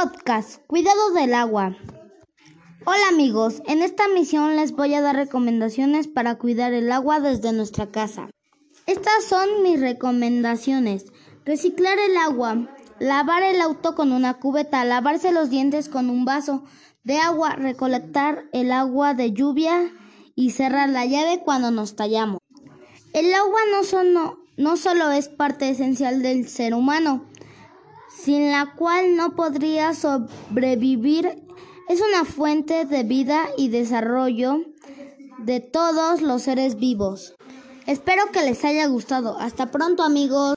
Podcast Cuidado del agua. Hola amigos, en esta misión les voy a dar recomendaciones para cuidar el agua desde nuestra casa. Estas son mis recomendaciones. Reciclar el agua, lavar el auto con una cubeta, lavarse los dientes con un vaso de agua, recolectar el agua de lluvia y cerrar la llave cuando nos tallamos. El agua no, no solo es parte esencial del ser humano, sin la cual no podría sobrevivir. Es una fuente de vida y desarrollo de todos los seres vivos. Espero que les haya gustado. Hasta pronto amigos.